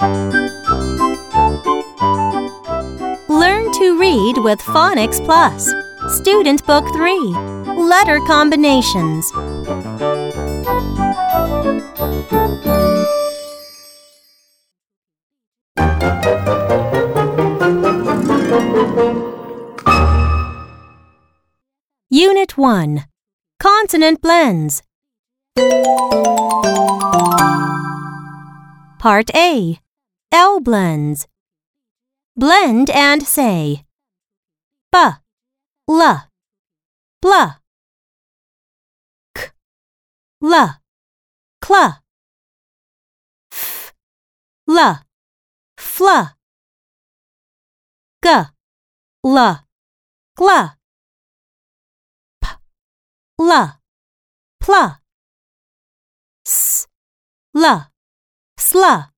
Learn to read with Phonics Plus. Student Book 3 Letter Combinations. Unit 1 Consonant Blends. Part A L blends. Blend and say b, l, blah, k, l, cl, f, l, fl, g, l, p, l, pl, s, l, sla.